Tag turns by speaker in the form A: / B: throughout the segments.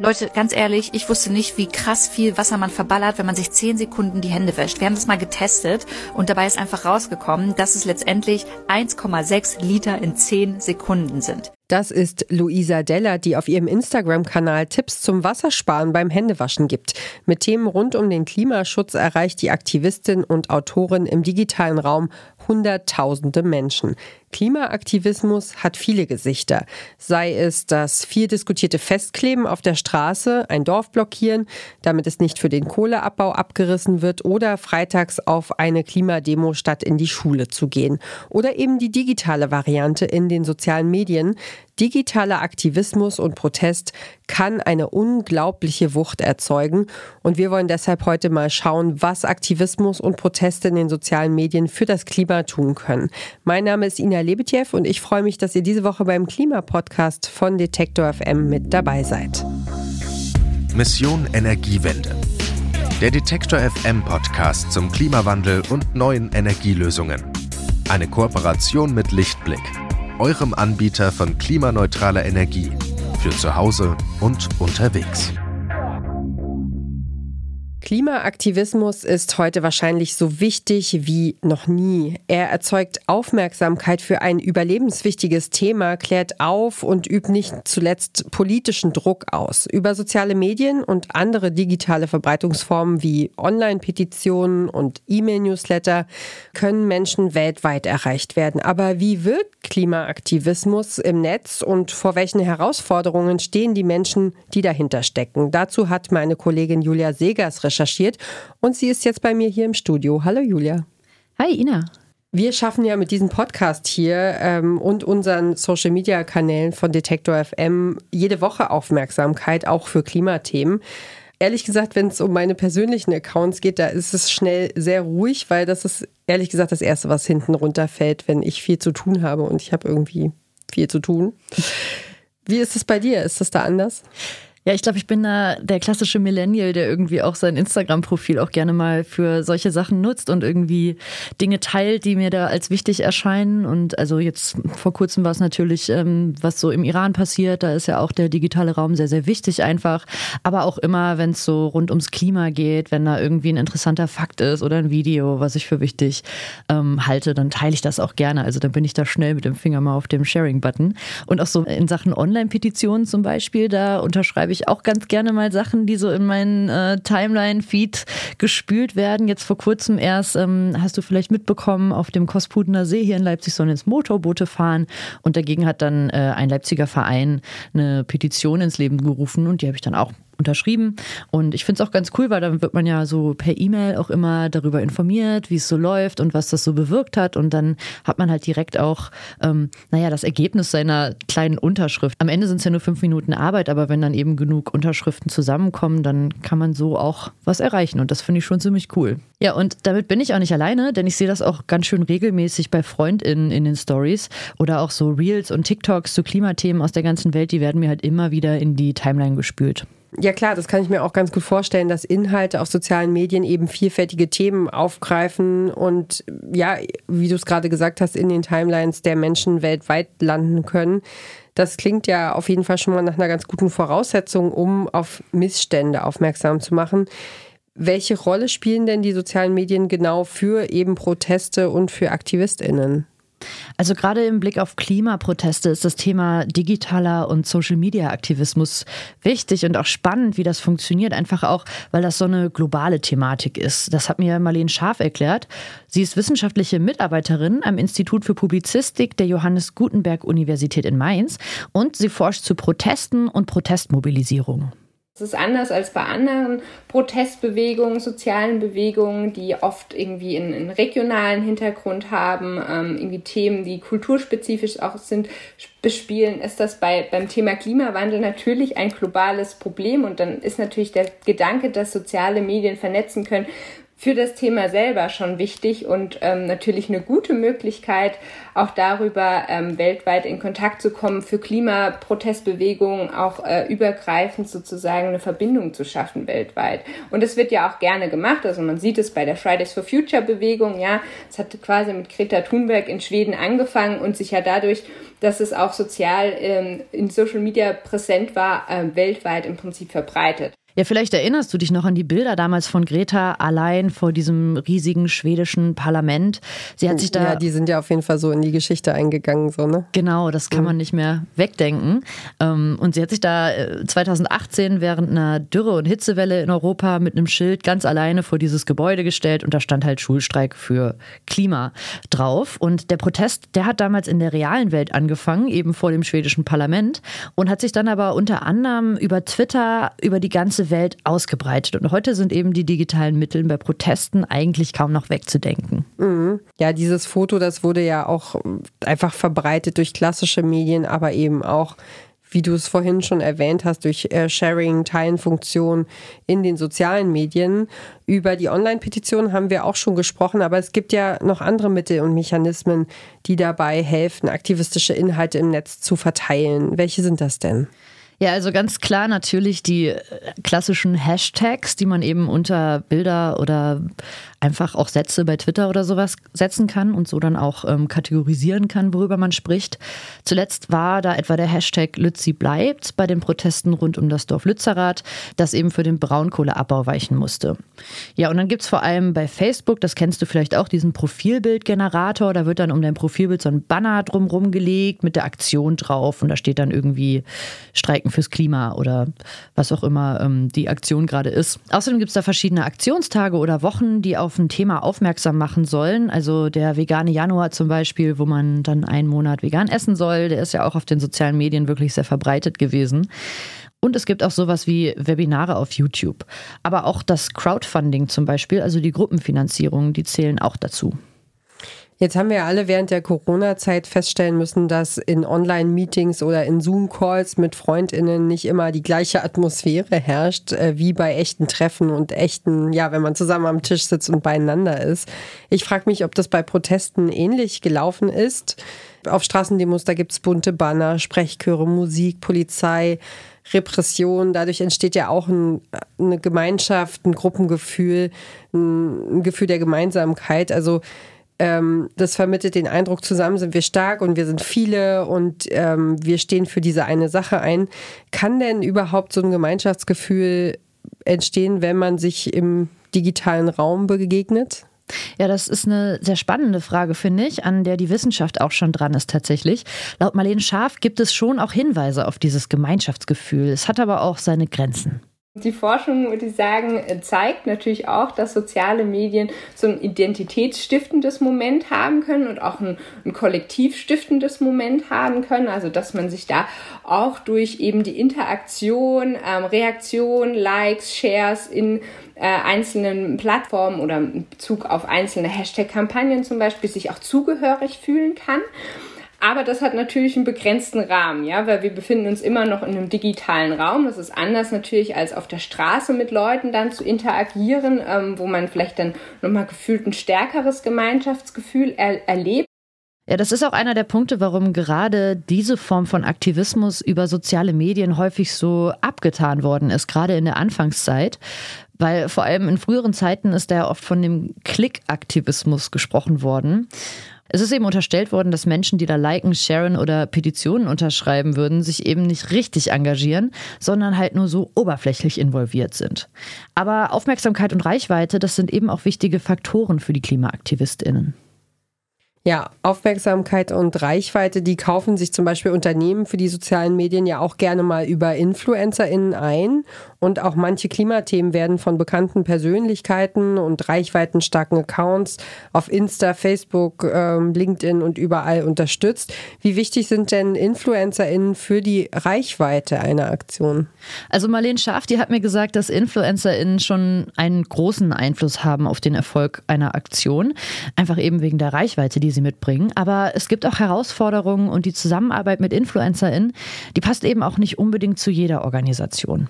A: Leute, ganz ehrlich, ich wusste nicht, wie krass viel Wasser man verballert, wenn man sich zehn Sekunden die Hände wäscht. Wir haben das mal getestet und dabei ist einfach rausgekommen, dass es letztendlich 1,6 Liter in zehn Sekunden sind.
B: Das ist Luisa Deller, die auf ihrem Instagram-Kanal Tipps zum Wassersparen beim Händewaschen gibt. Mit Themen rund um den Klimaschutz erreicht die Aktivistin und Autorin im digitalen Raum Hunderttausende Menschen. Klimaaktivismus hat viele Gesichter. Sei es das viel diskutierte Festkleben auf der Straße, ein Dorf blockieren, damit es nicht für den Kohleabbau abgerissen wird oder freitags auf eine Klimademo statt in die Schule zu gehen. Oder eben die digitale Variante in den sozialen Medien. Digitaler Aktivismus und Protest kann eine unglaubliche Wucht erzeugen. Und wir wollen deshalb heute mal schauen, was Aktivismus und Proteste in den sozialen Medien für das Klima tun können. Mein Name ist Ina Lebetjew und ich freue mich, dass ihr diese Woche beim Klimapodcast von Detektor FM mit dabei seid.
C: Mission Energiewende. Der Detektor FM Podcast zum Klimawandel und neuen Energielösungen. Eine Kooperation mit Lichtblick eurem Anbieter von klimaneutraler Energie für zu Hause und unterwegs.
B: Klimaaktivismus ist heute wahrscheinlich so wichtig wie noch nie. Er erzeugt Aufmerksamkeit für ein überlebenswichtiges Thema, klärt auf und übt nicht zuletzt politischen Druck aus. Über soziale Medien und andere digitale Verbreitungsformen wie Online-Petitionen und E-Mail-Newsletter können Menschen weltweit erreicht werden. Aber wie wirkt Klimaaktivismus im Netz und vor welchen Herausforderungen stehen die Menschen, die dahinter stecken? Dazu hat meine Kollegin Julia Segers recherchiert und sie ist jetzt bei mir hier im Studio. Hallo Julia.
D: Hi Ina.
B: Wir schaffen ja mit diesem Podcast hier ähm, und unseren Social Media Kanälen von Detektor FM jede Woche Aufmerksamkeit, auch für Klimathemen. Ehrlich gesagt, wenn es um meine persönlichen Accounts geht, da ist es schnell sehr ruhig, weil das ist ehrlich gesagt das Erste, was hinten runterfällt, wenn ich viel zu tun habe und ich habe irgendwie viel zu tun. Wie ist es bei dir? Ist das da anders?
D: Ja, ich glaube, ich bin da der klassische Millennial, der irgendwie auch sein Instagram-Profil auch gerne mal für solche Sachen nutzt und irgendwie Dinge teilt, die mir da als wichtig erscheinen. Und also jetzt vor kurzem war es natürlich, ähm, was so im Iran passiert. Da ist ja auch der digitale Raum sehr, sehr wichtig einfach. Aber auch immer, wenn es so rund ums Klima geht, wenn da irgendwie ein interessanter Fakt ist oder ein Video, was ich für wichtig ähm, halte, dann teile ich das auch gerne. Also dann bin ich da schnell mit dem Finger mal auf dem Sharing-Button. Und auch so in Sachen Online-Petitionen zum Beispiel, da unterschreibe ich ich auch ganz gerne mal Sachen, die so in meinen äh, Timeline-Feed gespült werden. Jetzt vor kurzem erst ähm, hast du vielleicht mitbekommen, auf dem Kospudener See hier in Leipzig sollen jetzt Motorboote fahren und dagegen hat dann äh, ein Leipziger Verein eine Petition ins Leben gerufen und die habe ich dann auch unterschrieben. Und ich finde es auch ganz cool, weil dann wird man ja so per E-Mail auch immer darüber informiert, wie es so läuft und was das so bewirkt hat. Und dann hat man halt direkt auch, ähm, naja, das Ergebnis seiner kleinen Unterschrift. Am Ende sind es ja nur fünf Minuten Arbeit, aber wenn dann eben genug Unterschriften zusammenkommen, dann kann man so auch was erreichen. Und das finde ich schon ziemlich cool. Ja, und damit bin ich auch nicht alleine, denn ich sehe das auch ganz schön regelmäßig bei FreundInnen in den Stories oder auch so Reels und TikToks zu Klimathemen aus der ganzen Welt, die werden mir halt immer wieder in die Timeline gespült.
B: Ja klar, das kann ich mir auch ganz gut vorstellen, dass Inhalte auf sozialen Medien eben vielfältige Themen aufgreifen und ja, wie du es gerade gesagt hast, in den Timelines der Menschen weltweit landen können. Das klingt ja auf jeden Fall schon mal nach einer ganz guten Voraussetzung, um auf Missstände aufmerksam zu machen. Welche Rolle spielen denn die sozialen Medien genau für eben Proteste und für Aktivistinnen?
D: Also gerade im Blick auf Klimaproteste ist das Thema digitaler und Social-Media-Aktivismus wichtig und auch spannend, wie das funktioniert, einfach auch, weil das so eine globale Thematik ist. Das hat mir Marlene Scharf erklärt. Sie ist wissenschaftliche Mitarbeiterin am Institut für Publizistik der Johannes Gutenberg Universität in Mainz und sie forscht zu Protesten und Protestmobilisierung.
E: Es ist anders als bei anderen Protestbewegungen, sozialen Bewegungen, die oft irgendwie einen, einen regionalen Hintergrund haben, ähm, irgendwie Themen, die kulturspezifisch auch sind, bespielen, ist das bei, beim Thema Klimawandel natürlich ein globales Problem. Und dann ist natürlich der Gedanke, dass soziale Medien vernetzen können, für das Thema selber schon wichtig und ähm, natürlich eine gute Möglichkeit, auch darüber ähm, weltweit in Kontakt zu kommen, für Klimaprotestbewegungen auch äh, übergreifend sozusagen eine Verbindung zu schaffen weltweit. Und es wird ja auch gerne gemacht, also man sieht es bei der Fridays for Future Bewegung, ja, es hat quasi mit Greta Thunberg in Schweden angefangen und sich ja dadurch, dass es auch sozial ähm, in Social Media präsent war, äh, weltweit im Prinzip verbreitet.
D: Ja, vielleicht erinnerst du dich noch an die Bilder damals von Greta allein vor diesem riesigen schwedischen Parlament. Sie hat sich da.
B: Ja, die sind ja auf jeden Fall so in die Geschichte eingegangen, so, ne?
D: Genau, das kann man nicht mehr wegdenken. Ähm, und sie hat sich da 2018 äh, während einer Dürre- und Hitzewelle in Europa mit einem Schild ganz alleine vor dieses Gebäude gestellt und da stand halt Schulstreik für Klima drauf. Und der Protest, der hat damals in der realen Welt angefangen, eben vor dem schwedischen Parlament und hat sich dann aber unter anderem über Twitter über die ganze Welt ausgebreitet. Und heute sind eben die digitalen Mittel bei Protesten eigentlich kaum noch wegzudenken.
B: Mhm. Ja, dieses Foto, das wurde ja auch einfach verbreitet durch klassische Medien, aber eben auch wie du es vorhin schon erwähnt hast, durch äh, Sharing, Teilen-Funktion in den sozialen Medien. Über die Online-Petition haben wir auch schon gesprochen, aber es gibt ja noch andere Mittel und Mechanismen, die dabei helfen, aktivistische Inhalte im Netz zu verteilen. Welche sind das denn?
D: Ja, also ganz klar natürlich die äh, klassischen Hashtags, die man eben unter Bilder oder einfach auch Sätze bei Twitter oder sowas setzen kann und so dann auch ähm, kategorisieren kann, worüber man spricht. Zuletzt war da etwa der Hashtag Lützi bleibt bei den Protesten rund um das Dorf Lützerath, das eben für den Braunkohleabbau weichen musste. Ja, und dann gibt es vor allem bei Facebook, das kennst du vielleicht auch, diesen Profilbildgenerator. Da wird dann um dein Profilbild so ein Banner drumherum gelegt mit der Aktion drauf und da steht dann irgendwie Streiken fürs Klima oder was auch immer ähm, die Aktion gerade ist. Außerdem gibt es da verschiedene Aktionstage oder Wochen, die auch auf ein Thema aufmerksam machen sollen. Also der vegane Januar zum Beispiel, wo man dann einen Monat vegan essen soll, der ist ja auch auf den sozialen Medien wirklich sehr verbreitet gewesen. Und es gibt auch sowas wie Webinare auf YouTube. Aber auch das Crowdfunding zum Beispiel, also die Gruppenfinanzierung, die zählen auch dazu.
B: Jetzt haben wir alle während der Corona-Zeit feststellen müssen, dass in Online-Meetings oder in Zoom-Calls mit FreundInnen nicht immer die gleiche Atmosphäre herrscht, äh, wie bei echten Treffen und echten, ja, wenn man zusammen am Tisch sitzt und beieinander ist. Ich frage mich, ob das bei Protesten ähnlich gelaufen ist. Auf Straßendemos, da gibt es bunte Banner, Sprechchöre, Musik, Polizei. Repression. Dadurch entsteht ja auch ein, eine Gemeinschaft, ein Gruppengefühl, ein, ein Gefühl der Gemeinsamkeit. Also ähm, das vermittelt den Eindruck, zusammen sind wir stark und wir sind viele und ähm, wir stehen für diese eine Sache ein. Kann denn überhaupt so ein Gemeinschaftsgefühl entstehen, wenn man sich im digitalen Raum begegnet?
D: Ja, das ist eine sehr spannende Frage, finde ich, an der die Wissenschaft auch schon dran ist tatsächlich. Laut Marlene Schaaf gibt es schon auch Hinweise auf dieses Gemeinschaftsgefühl. Es hat aber auch seine Grenzen.
E: Die Forschung, würde ich sagen, zeigt natürlich auch, dass soziale Medien so ein identitätsstiftendes Moment haben können und auch ein, ein kollektivstiftendes Moment haben können. Also, dass man sich da auch durch eben die Interaktion, ähm, Reaktion, Likes, Shares in äh, einzelnen Plattformen oder in Bezug auf einzelne Hashtag-Kampagnen zum Beispiel sich auch zugehörig fühlen kann. Aber das hat natürlich einen begrenzten Rahmen, ja, weil wir befinden uns immer noch in einem digitalen Raum. Das ist anders natürlich als auf der Straße mit Leuten dann zu interagieren, ähm, wo man vielleicht dann nochmal gefühlt ein stärkeres Gemeinschaftsgefühl er erlebt.
D: Ja, das ist auch einer der Punkte, warum gerade diese Form von Aktivismus über soziale Medien häufig so abgetan worden ist, gerade in der Anfangszeit. Weil vor allem in früheren Zeiten ist da oft von dem Klickaktivismus gesprochen worden. Es ist eben unterstellt worden, dass Menschen, die da liken, sharen oder Petitionen unterschreiben würden, sich eben nicht richtig engagieren, sondern halt nur so oberflächlich involviert sind. Aber Aufmerksamkeit und Reichweite, das sind eben auch wichtige Faktoren für die KlimaaktivistInnen.
B: Ja, Aufmerksamkeit und Reichweite, die kaufen sich zum Beispiel Unternehmen für die sozialen Medien ja auch gerne mal über InfluencerInnen ein. Und auch manche Klimathemen werden von bekannten Persönlichkeiten und reichweitenstarken Accounts auf Insta, Facebook, ähm, LinkedIn und überall unterstützt. Wie wichtig sind denn InfluencerInnen für die Reichweite einer Aktion?
D: Also Marlene Schaaf, die hat mir gesagt, dass InfluencerInnen schon einen großen Einfluss haben auf den Erfolg einer Aktion. Einfach eben wegen der Reichweite, die sie mitbringen. Aber es gibt auch Herausforderungen und die Zusammenarbeit mit InfluencerInnen, die passt eben auch nicht unbedingt zu jeder Organisation.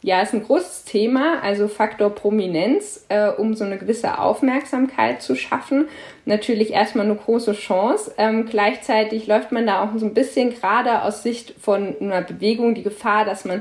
E: Ja, ist ein großes Thema, also Faktor Prominenz, äh, um so eine gewisse Aufmerksamkeit zu schaffen. Natürlich erstmal eine große Chance. Ähm, gleichzeitig läuft man da auch so ein bisschen gerade aus Sicht von einer Bewegung die Gefahr, dass man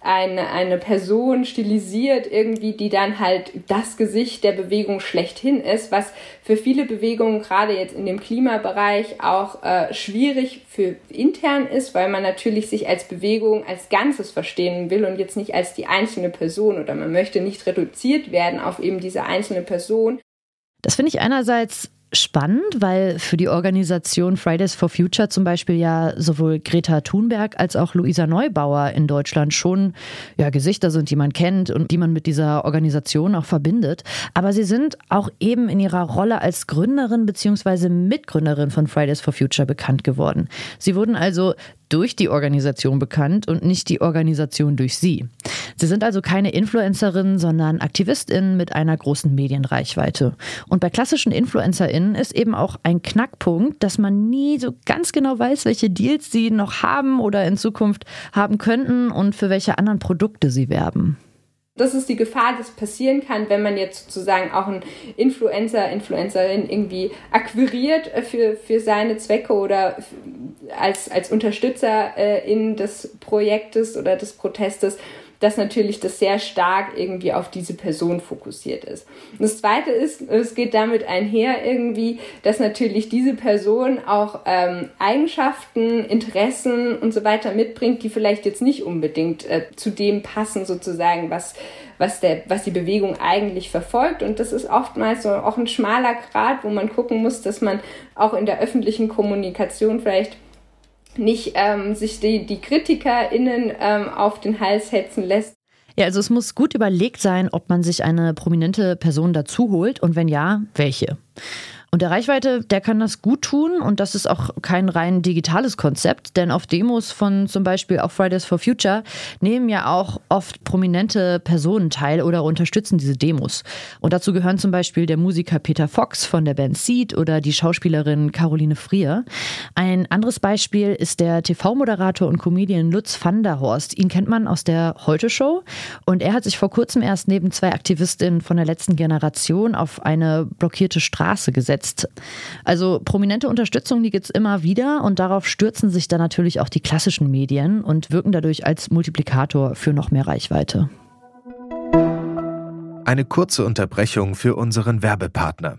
E: eine, eine Person stilisiert, irgendwie, die dann halt das Gesicht der Bewegung schlechthin ist, was für viele Bewegungen, gerade jetzt in dem Klimabereich, auch äh, schwierig für intern ist, weil man natürlich sich als Bewegung als Ganzes verstehen will und jetzt nicht als die einzelne Person oder man möchte nicht reduziert werden auf eben diese einzelne Person.
D: Das finde ich einerseits spannend, weil für die Organisation Fridays for Future zum Beispiel ja sowohl Greta Thunberg als auch Luisa Neubauer in Deutschland schon ja, Gesichter sind, die man kennt und die man mit dieser Organisation auch verbindet. Aber sie sind auch eben in ihrer Rolle als Gründerin bzw. Mitgründerin von Fridays for Future bekannt geworden. Sie wurden also durch die Organisation bekannt und nicht die Organisation durch sie. Sie sind also keine Influencerinnen, sondern Aktivistinnen mit einer großen Medienreichweite. Und bei klassischen Influencerinnen ist eben auch ein Knackpunkt, dass man nie so ganz genau weiß, welche Deals sie noch haben oder in Zukunft haben könnten und für welche anderen Produkte sie werben
E: das ist die Gefahr, dass passieren kann, wenn man jetzt sozusagen auch einen Influencer, Influencerin irgendwie akquiriert für, für seine Zwecke oder als, als Unterstützer äh, in des Projektes oder des Protestes dass natürlich das sehr stark irgendwie auf diese Person fokussiert ist. Und das Zweite ist, es geht damit einher irgendwie, dass natürlich diese Person auch ähm, Eigenschaften, Interessen und so weiter mitbringt, die vielleicht jetzt nicht unbedingt äh, zu dem passen sozusagen, was was, der, was die Bewegung eigentlich verfolgt. Und das ist oftmals so auch ein schmaler Grad, wo man gucken muss, dass man auch in der öffentlichen Kommunikation vielleicht nicht ähm, sich die, die KritikerInnen ähm, auf den Hals hetzen lässt.
D: Ja, also es muss gut überlegt sein, ob man sich eine prominente Person dazu holt und wenn ja, welche. Und der Reichweite, der kann das gut tun und das ist auch kein rein digitales Konzept, denn auf Demos von zum Beispiel auch Fridays for Future nehmen ja auch oft prominente Personen teil oder unterstützen diese Demos. Und dazu gehören zum Beispiel der Musiker Peter Fox von der Band Seed oder die Schauspielerin Caroline Frier. Ein anderes Beispiel ist der TV-Moderator und Comedian Lutz van der Horst. Ihn kennt man aus der Heute-Show und er hat sich vor kurzem erst neben zwei Aktivistinnen von der letzten Generation auf eine blockierte Straße gesetzt gesetzt. Also prominente Unterstützung, die gibt es immer wieder und darauf stürzen sich dann natürlich auch die klassischen Medien und wirken dadurch als Multiplikator für noch mehr Reichweite.
C: Eine kurze Unterbrechung für unseren Werbepartner.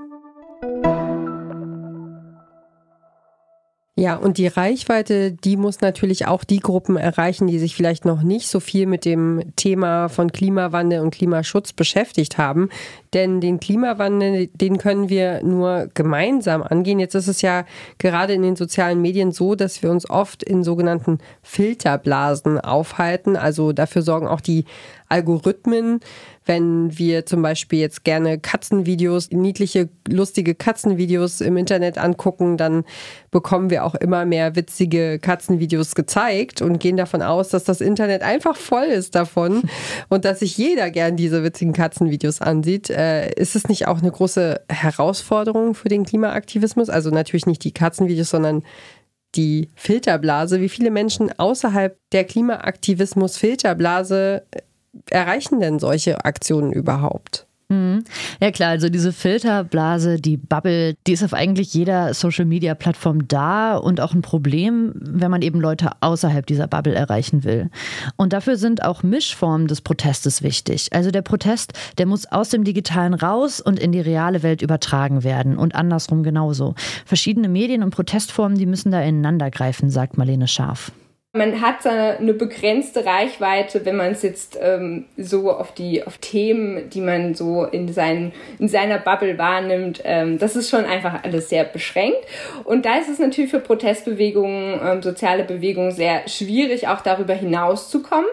B: Ja, und die Reichweite, die muss natürlich auch die Gruppen erreichen, die sich vielleicht noch nicht so viel mit dem Thema von Klimawandel und Klimaschutz beschäftigt haben. Denn den Klimawandel, den können wir nur gemeinsam angehen. Jetzt ist es ja gerade in den sozialen Medien so, dass wir uns oft in sogenannten Filterblasen aufhalten. Also dafür sorgen auch die Algorithmen, wenn wir zum Beispiel jetzt gerne Katzenvideos, niedliche, lustige Katzenvideos im Internet angucken, dann bekommen wir auch immer mehr witzige Katzenvideos gezeigt und gehen davon aus, dass das Internet einfach voll ist davon und dass sich jeder gern diese witzigen Katzenvideos ansieht. Äh, ist es nicht auch eine große Herausforderung für den Klimaaktivismus? Also natürlich nicht die Katzenvideos, sondern die Filterblase, wie viele Menschen außerhalb der Klimaaktivismus-Filterblase erreichen denn solche Aktionen überhaupt?
D: Mhm. Ja klar, also diese Filterblase, die Bubble, die ist auf eigentlich jeder Social-Media-Plattform da und auch ein Problem, wenn man eben Leute außerhalb dieser Bubble erreichen will. Und dafür sind auch Mischformen des Protestes wichtig. Also der Protest, der muss aus dem Digitalen raus und in die reale Welt übertragen werden und andersrum genauso. Verschiedene Medien und Protestformen, die müssen da ineinander greifen, sagt Marlene Scharf.
E: Man hat eine begrenzte Reichweite, wenn man es jetzt ähm, so auf die auf Themen, die man so in, seinen, in seiner Bubble wahrnimmt. Ähm, das ist schon einfach alles sehr beschränkt. Und da ist es natürlich für Protestbewegungen, ähm, soziale Bewegungen sehr schwierig, auch darüber hinauszukommen.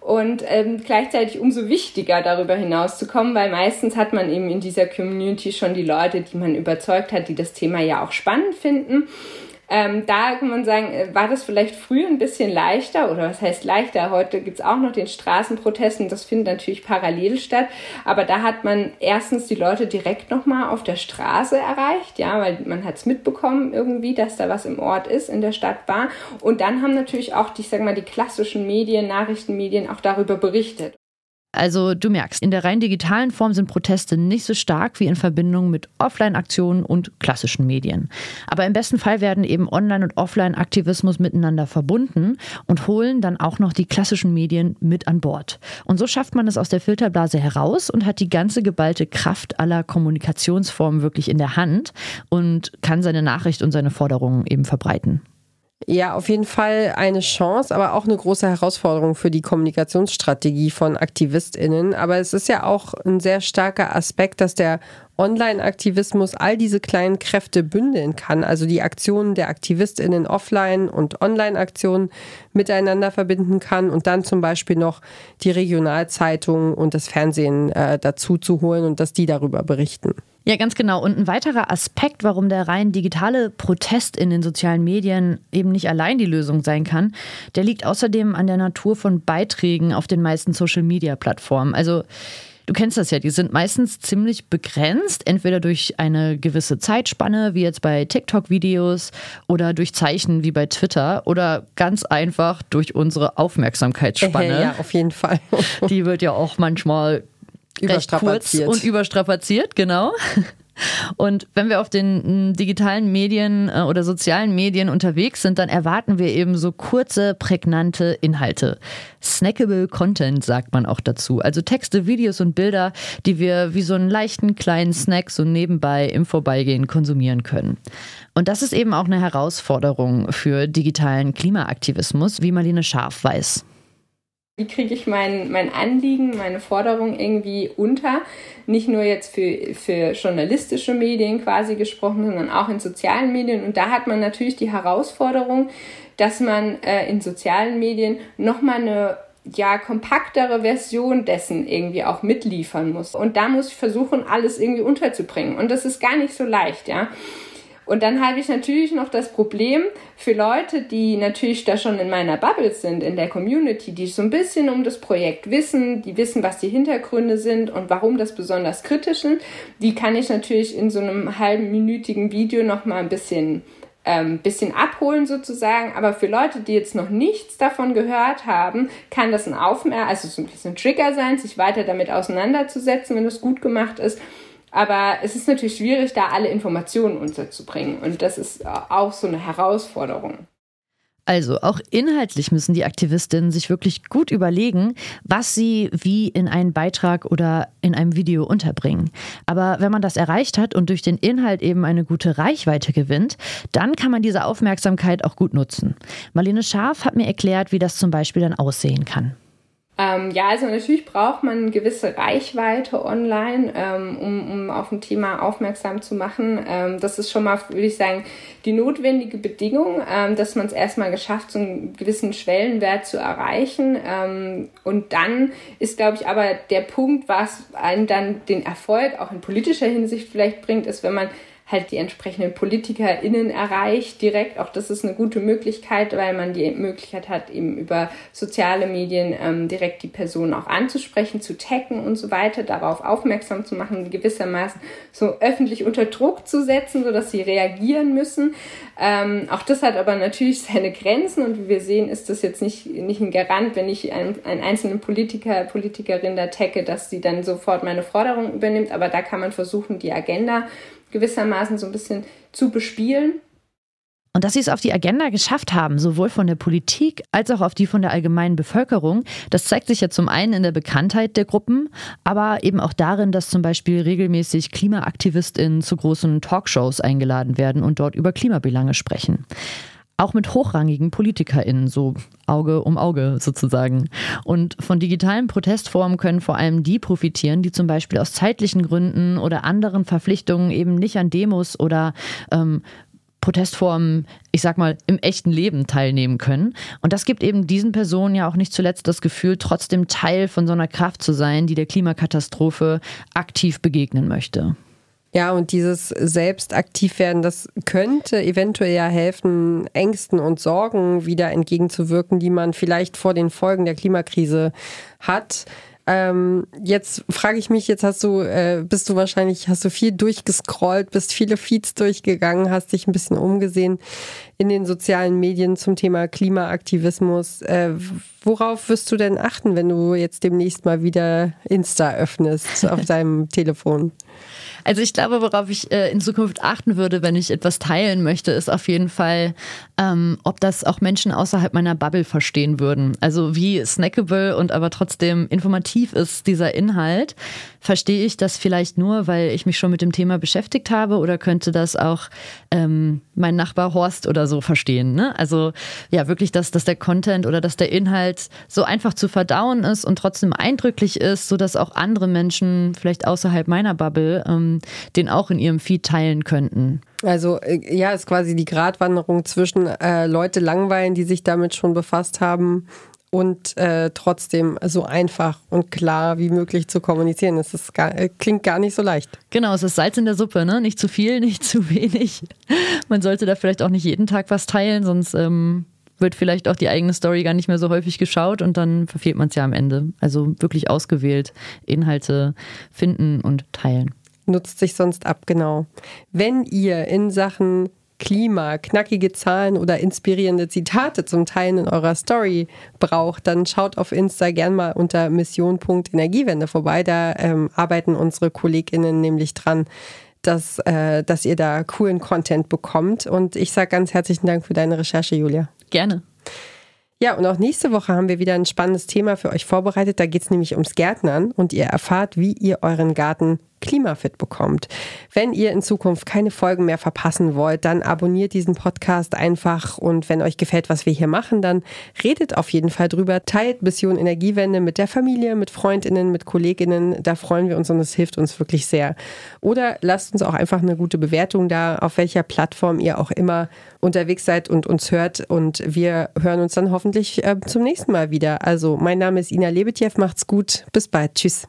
E: und ähm, gleichzeitig umso wichtiger darüber hinaus zu kommen, weil meistens hat man eben in dieser Community schon die Leute, die man überzeugt hat, die das Thema ja auch spannend finden. Ähm, da kann man sagen, äh, war das vielleicht früher ein bisschen leichter oder was heißt leichter? Heute gibt's auch noch den Straßenprotest und das findet natürlich parallel statt. Aber da hat man erstens die Leute direkt nochmal auf der Straße erreicht, ja, weil man hat's mitbekommen irgendwie, dass da was im Ort ist, in der Stadt war. Und dann haben natürlich auch, die, ich sag mal, die klassischen Medien, Nachrichtenmedien auch darüber berichtet.
D: Also du merkst, in der rein digitalen Form sind Proteste nicht so stark wie in Verbindung mit Offline-Aktionen und klassischen Medien. Aber im besten Fall werden eben Online- und Offline-Aktivismus miteinander verbunden und holen dann auch noch die klassischen Medien mit an Bord. Und so schafft man es aus der Filterblase heraus und hat die ganze geballte Kraft aller Kommunikationsformen wirklich in der Hand und kann seine Nachricht und seine Forderungen eben verbreiten.
B: Ja, auf jeden Fall eine Chance, aber auch eine große Herausforderung für die Kommunikationsstrategie von AktivistInnen. Aber es ist ja auch ein sehr starker Aspekt, dass der Online-Aktivismus all diese kleinen Kräfte bündeln kann, also die Aktionen der AktivistInnen offline und Online-Aktionen miteinander verbinden kann und dann zum Beispiel noch die Regionalzeitungen und das Fernsehen äh, dazu zu holen und dass die darüber berichten.
D: Ja, ganz genau. Und ein weiterer Aspekt, warum der rein digitale Protest in den sozialen Medien eben nicht allein die Lösung sein kann, der liegt außerdem an der Natur von Beiträgen auf den meisten Social-Media-Plattformen. Also Du kennst das ja, die sind meistens ziemlich begrenzt, entweder durch eine gewisse Zeitspanne, wie jetzt bei TikTok-Videos, oder durch Zeichen wie bei Twitter, oder ganz einfach durch unsere Aufmerksamkeitsspanne.
B: Ja, auf jeden Fall.
D: Die wird ja auch manchmal
B: überstrapaziert.
D: kurz und überstrapaziert, genau. Und wenn wir auf den digitalen Medien äh, oder sozialen Medien unterwegs sind, dann erwarten wir eben so kurze, prägnante Inhalte. Snackable Content sagt man auch dazu. Also Texte, Videos und Bilder, die wir wie so einen leichten kleinen Snack so nebenbei im Vorbeigehen konsumieren können. Und das ist eben auch eine Herausforderung für digitalen Klimaaktivismus, wie Marlene Scharf weiß.
E: Wie kriege ich mein, mein Anliegen, meine Forderung irgendwie unter? Nicht nur jetzt für, für journalistische Medien quasi gesprochen, sondern auch in sozialen Medien. Und da hat man natürlich die Herausforderung, dass man äh, in sozialen Medien nochmal eine ja, kompaktere Version dessen irgendwie auch mitliefern muss. Und da muss ich versuchen, alles irgendwie unterzubringen. Und das ist gar nicht so leicht, ja. Und dann habe ich natürlich noch das Problem für Leute, die natürlich da schon in meiner Bubble sind, in der Community, die so ein bisschen um das Projekt wissen, die wissen, was die Hintergründe sind und warum das besonders kritisch sind. Die kann ich natürlich in so einem halben minütigen Video noch mal ein bisschen ähm, bisschen abholen sozusagen. Aber für Leute, die jetzt noch nichts davon gehört haben, kann das ein Aufmerk, also so ein bisschen Trigger sein, sich weiter damit auseinanderzusetzen, wenn es gut gemacht ist. Aber es ist natürlich schwierig, da alle Informationen unterzubringen. Und das ist auch so eine Herausforderung.
D: Also auch inhaltlich müssen die Aktivistinnen sich wirklich gut überlegen, was sie wie in einen Beitrag oder in einem Video unterbringen. Aber wenn man das erreicht hat und durch den Inhalt eben eine gute Reichweite gewinnt, dann kann man diese Aufmerksamkeit auch gut nutzen. Marlene Scharf hat mir erklärt, wie das zum Beispiel dann aussehen kann.
E: Ähm, ja, also natürlich braucht man eine gewisse Reichweite online, ähm, um, um auf ein Thema aufmerksam zu machen. Ähm, das ist schon mal, würde ich sagen, die notwendige Bedingung, ähm, dass man es erstmal geschafft, so einen gewissen Schwellenwert zu erreichen. Ähm, und dann ist, glaube ich, aber der Punkt, was einen dann den Erfolg auch in politischer Hinsicht vielleicht bringt, ist, wenn man halt die entsprechenden PolitikerInnen erreicht direkt. Auch das ist eine gute Möglichkeit, weil man die Möglichkeit hat, eben über soziale Medien ähm, direkt die Person auch anzusprechen, zu taggen und so weiter, darauf aufmerksam zu machen, gewissermaßen so öffentlich unter Druck zu setzen, sodass sie reagieren müssen. Ähm, auch das hat aber natürlich seine Grenzen und wie wir sehen, ist das jetzt nicht, nicht ein Garant, wenn ich einen, einen einzelnen Politiker, Politikerin da tagge, dass sie dann sofort meine Forderung übernimmt. Aber da kann man versuchen, die Agenda gewissermaßen so ein bisschen zu bespielen.
D: Und dass sie es auf die Agenda geschafft haben, sowohl von der Politik als auch auf die von der allgemeinen Bevölkerung, das zeigt sich ja zum einen in der Bekanntheit der Gruppen, aber eben auch darin, dass zum Beispiel regelmäßig KlimaaktivistInnen zu großen Talkshows eingeladen werden und dort über Klimabelange sprechen. Auch mit hochrangigen PolitikerInnen, so Auge um Auge sozusagen. Und von digitalen Protestformen können vor allem die profitieren, die zum Beispiel aus zeitlichen Gründen oder anderen Verpflichtungen eben nicht an Demos oder ähm, Protestformen, ich sag mal, im echten Leben teilnehmen können. Und das gibt eben diesen Personen ja auch nicht zuletzt das Gefühl, trotzdem Teil von so einer Kraft zu sein, die der Klimakatastrophe aktiv begegnen möchte.
B: Ja, und dieses selbst aktiv werden, das könnte eventuell ja helfen, Ängsten und Sorgen wieder entgegenzuwirken, die man vielleicht vor den Folgen der Klimakrise hat. Ähm, jetzt frage ich mich, jetzt hast du, äh, bist du wahrscheinlich, hast du viel durchgescrollt, bist viele Feeds durchgegangen, hast dich ein bisschen umgesehen in den sozialen Medien zum Thema Klimaaktivismus. Äh, worauf wirst du denn achten, wenn du jetzt demnächst mal wieder Insta öffnest auf deinem Telefon?
D: Also ich glaube, worauf ich äh, in Zukunft achten würde, wenn ich etwas teilen möchte, ist auf jeden Fall, ähm, ob das auch Menschen außerhalb meiner Bubble verstehen würden. Also wie snackable und aber trotzdem informativ ist dieser Inhalt. Verstehe ich das vielleicht nur, weil ich mich schon mit dem Thema beschäftigt habe oder könnte das auch ähm, mein Nachbar Horst oder so verstehen? Ne? Also ja, wirklich, dass, dass der Content oder dass der Inhalt so einfach zu verdauen ist und trotzdem eindrücklich ist, sodass auch andere Menschen vielleicht außerhalb meiner Bubble ähm, den auch in ihrem Feed teilen könnten.
B: Also äh, ja, ist quasi die Gratwanderung zwischen äh, Leute langweilen, die sich damit schon befasst haben und äh, trotzdem so einfach und klar wie möglich zu kommunizieren. Das ist gar, äh, klingt gar nicht so leicht.
D: Genau, es ist Salz in der Suppe, ne? Nicht zu viel, nicht zu wenig. Man sollte da vielleicht auch nicht jeden Tag was teilen, sonst ähm, wird vielleicht auch die eigene Story gar nicht mehr so häufig geschaut und dann verfehlt man es ja am Ende. Also wirklich ausgewählt Inhalte finden und teilen
B: nutzt sich sonst ab, genau. Wenn ihr in Sachen Klima, knackige Zahlen oder inspirierende Zitate zum Teilen in eurer Story braucht, dann schaut auf Insta gern mal unter mission.energiewende vorbei. Da ähm, arbeiten unsere KollegInnen nämlich dran, dass, äh, dass ihr da coolen Content bekommt. Und ich sage ganz herzlichen Dank für deine Recherche, Julia.
D: Gerne.
B: Ja, und auch nächste Woche haben wir wieder ein spannendes Thema für euch vorbereitet. Da geht es nämlich ums Gärtnern und ihr erfahrt, wie ihr euren Garten klimafit bekommt. Wenn ihr in Zukunft keine Folgen mehr verpassen wollt, dann abonniert diesen Podcast einfach und wenn euch gefällt, was wir hier machen, dann redet auf jeden Fall drüber, teilt Mission Energiewende mit der Familie, mit Freundinnen, mit Kolleginnen, da freuen wir uns und es hilft uns wirklich sehr. Oder lasst uns auch einfach eine gute Bewertung da, auf welcher Plattform ihr auch immer unterwegs seid und uns hört und wir hören uns dann hoffentlich äh, zum nächsten Mal wieder. Also mein Name ist Ina Lebetjew, macht's gut, bis bald, tschüss.